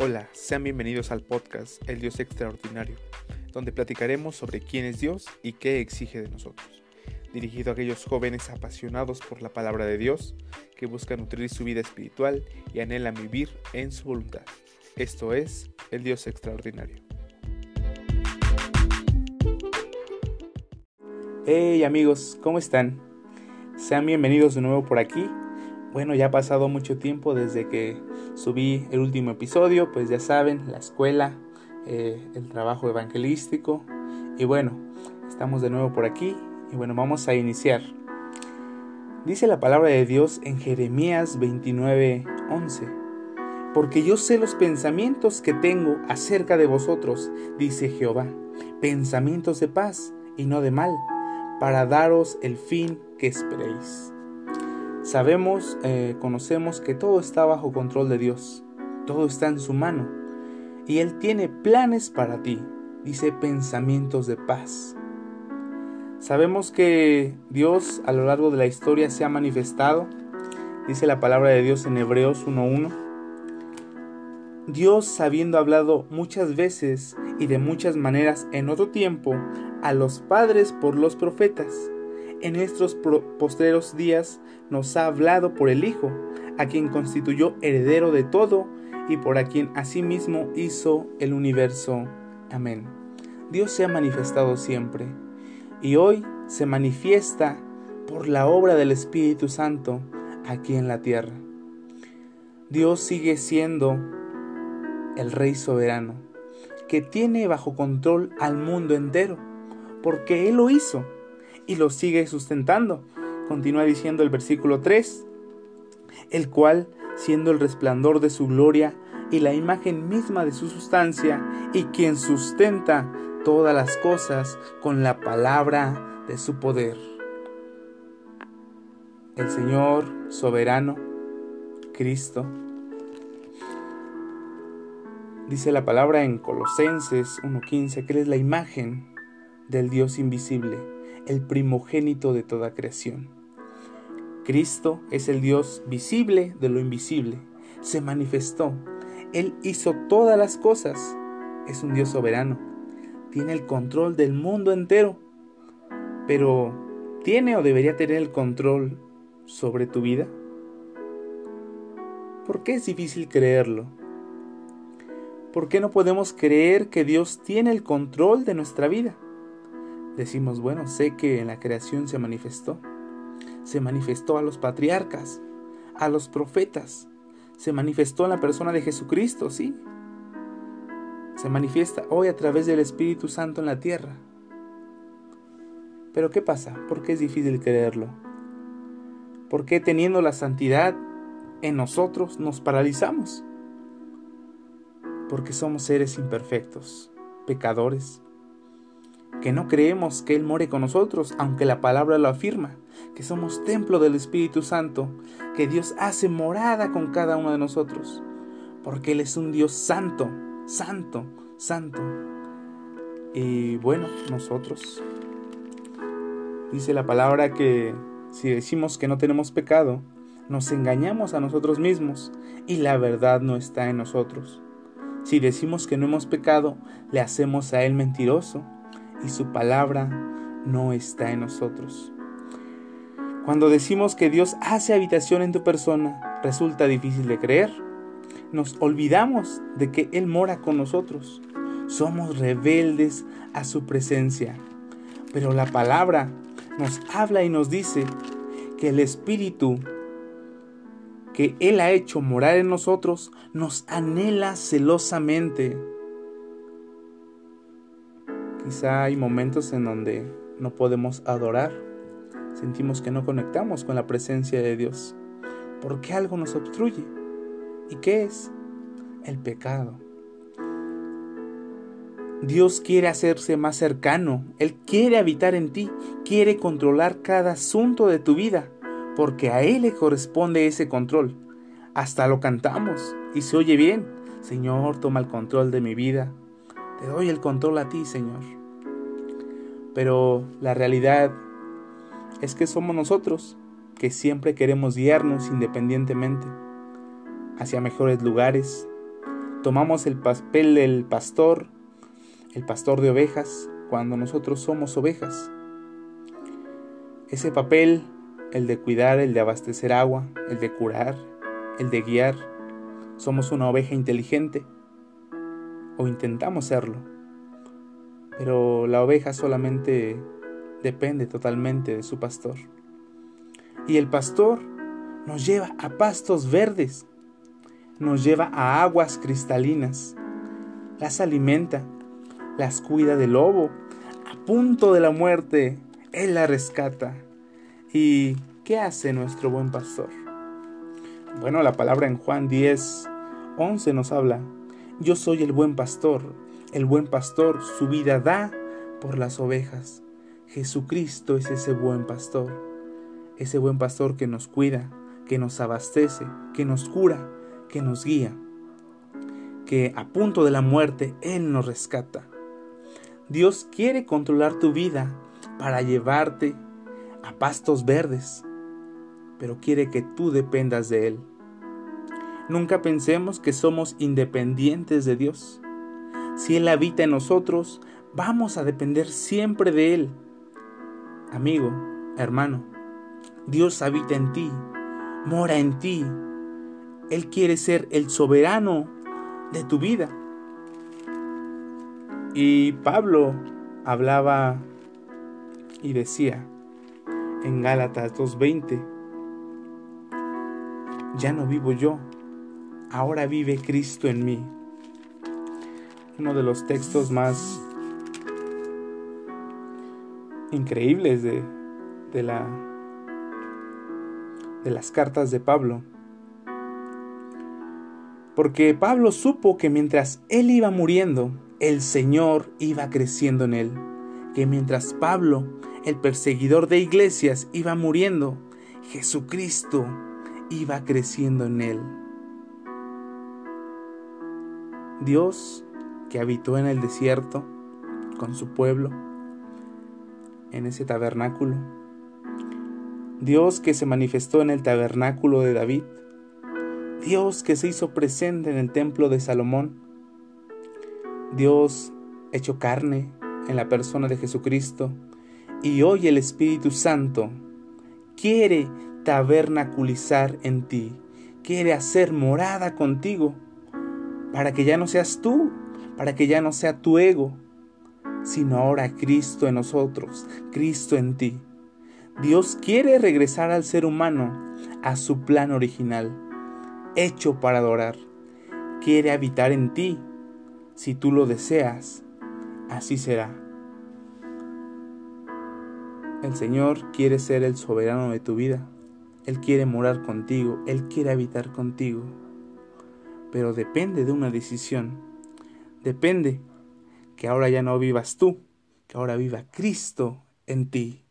Hola, sean bienvenidos al podcast El Dios Extraordinario, donde platicaremos sobre quién es Dios y qué exige de nosotros. Dirigido a aquellos jóvenes apasionados por la palabra de Dios, que buscan nutrir su vida espiritual y anhelan vivir en su voluntad. Esto es El Dios Extraordinario. Hey amigos, ¿cómo están? Sean bienvenidos de nuevo por aquí bueno, ya ha pasado mucho tiempo desde que subí el último episodio, pues ya saben, la escuela, eh, el trabajo evangelístico. Y bueno, estamos de nuevo por aquí y bueno, vamos a iniciar. Dice la palabra de Dios en Jeremías 29:11. Porque yo sé los pensamientos que tengo acerca de vosotros, dice Jehová, pensamientos de paz y no de mal, para daros el fin que esperéis. Sabemos, eh, conocemos que todo está bajo control de Dios, todo está en su mano y Él tiene planes para ti, dice pensamientos de paz. Sabemos que Dios a lo largo de la historia se ha manifestado, dice la palabra de Dios en Hebreos 1.1. Dios habiendo hablado muchas veces y de muchas maneras en otro tiempo a los padres por los profetas en estos postreros días nos ha hablado por el Hijo, a quien constituyó heredero de todo y por a quien asimismo hizo el universo. Amén. Dios se ha manifestado siempre y hoy se manifiesta por la obra del Espíritu Santo aquí en la tierra. Dios sigue siendo el Rey soberano, que tiene bajo control al mundo entero, porque Él lo hizo y lo sigue sustentando. Continúa diciendo el versículo 3, el cual, siendo el resplandor de su gloria y la imagen misma de su sustancia, y quien sustenta todas las cosas con la palabra de su poder. El Señor soberano, Cristo, dice la palabra en Colosenses 1.15 que Él es la imagen del Dios invisible el primogénito de toda creación. Cristo es el Dios visible de lo invisible. Se manifestó. Él hizo todas las cosas. Es un Dios soberano. Tiene el control del mundo entero. Pero, ¿tiene o debería tener el control sobre tu vida? ¿Por qué es difícil creerlo? ¿Por qué no podemos creer que Dios tiene el control de nuestra vida? Decimos, bueno, sé que en la creación se manifestó. Se manifestó a los patriarcas, a los profetas. Se manifestó en la persona de Jesucristo, sí. Se manifiesta hoy a través del Espíritu Santo en la tierra. Pero ¿qué pasa? ¿Por qué es difícil creerlo? ¿Por qué teniendo la santidad en nosotros nos paralizamos? Porque somos seres imperfectos, pecadores, que no creemos que Él more con nosotros, aunque la palabra lo afirma, que somos templo del Espíritu Santo, que Dios hace morada con cada uno de nosotros, porque Él es un Dios santo, santo, santo. Y bueno, nosotros, dice la palabra que si decimos que no tenemos pecado, nos engañamos a nosotros mismos y la verdad no está en nosotros. Si decimos que no hemos pecado, le hacemos a Él mentiroso y su palabra no está en nosotros. Cuando decimos que Dios hace habitación en tu persona, resulta difícil de creer. Nos olvidamos de que Él mora con nosotros. Somos rebeldes a su presencia. Pero la palabra nos habla y nos dice que el Espíritu que Él ha hecho morar en nosotros nos anhela celosamente Quizá hay momentos en donde no podemos adorar, sentimos que no conectamos con la presencia de Dios, porque algo nos obstruye. ¿Y qué es? El pecado. Dios quiere hacerse más cercano, Él quiere habitar en ti, quiere controlar cada asunto de tu vida, porque a Él le corresponde ese control. Hasta lo cantamos y se oye bien. Señor, toma el control de mi vida. Te doy el control a ti, Señor. Pero la realidad es que somos nosotros que siempre queremos guiarnos independientemente hacia mejores lugares, Tomamos el papel del pastor, el pastor de ovejas, cuando nosotros somos ovejas. Ese papel, el de cuidar, el de abastecer agua, el de curar, el de guiar, somos una oveja inteligente o intentamos serlo. Pero la oveja solamente depende totalmente de su pastor. Y el pastor nos lleva a pastos verdes, nos lleva a aguas cristalinas, las alimenta, las cuida del lobo, a punto de la muerte, Él la rescata. ¿Y qué hace nuestro buen pastor? Bueno, la palabra en Juan 10, 11 nos habla, yo soy el buen pastor, el buen pastor su vida da por las ovejas. Jesucristo es ese buen pastor, ese buen pastor que nos cuida, que nos abastece, que nos cura, que nos guía, que a punto de la muerte Él nos rescata. Dios quiere controlar tu vida para llevarte a pastos verdes, pero quiere que tú dependas de Él. Nunca pensemos que somos independientes de Dios. Si Él habita en nosotros, vamos a depender siempre de Él. Amigo, hermano, Dios habita en ti, mora en ti. Él quiere ser el soberano de tu vida. Y Pablo hablaba y decía en Gálatas 2.20, ya no vivo yo, ahora vive Cristo en mí. Uno de los textos más increíbles de, de, la, de las cartas de Pablo. Porque Pablo supo que mientras él iba muriendo, el Señor iba creciendo en él. Que mientras Pablo, el perseguidor de iglesias, iba muriendo, Jesucristo iba creciendo en él. Dios, que habitó en el desierto con su pueblo, en ese tabernáculo. Dios que se manifestó en el tabernáculo de David. Dios que se hizo presente en el templo de Salomón. Dios hecho carne en la persona de Jesucristo. Y hoy el Espíritu Santo quiere tabernaculizar en ti, quiere hacer morada contigo para que ya no seas tú, para que ya no sea tu ego, sino ahora Cristo en nosotros, Cristo en ti. Dios quiere regresar al ser humano a su plan original, hecho para adorar. Quiere habitar en ti. Si tú lo deseas, así será. El Señor quiere ser el soberano de tu vida. Él quiere morar contigo. Él quiere habitar contigo pero depende de una decisión. Depende que ahora ya no vivas tú, que ahora viva Cristo en ti.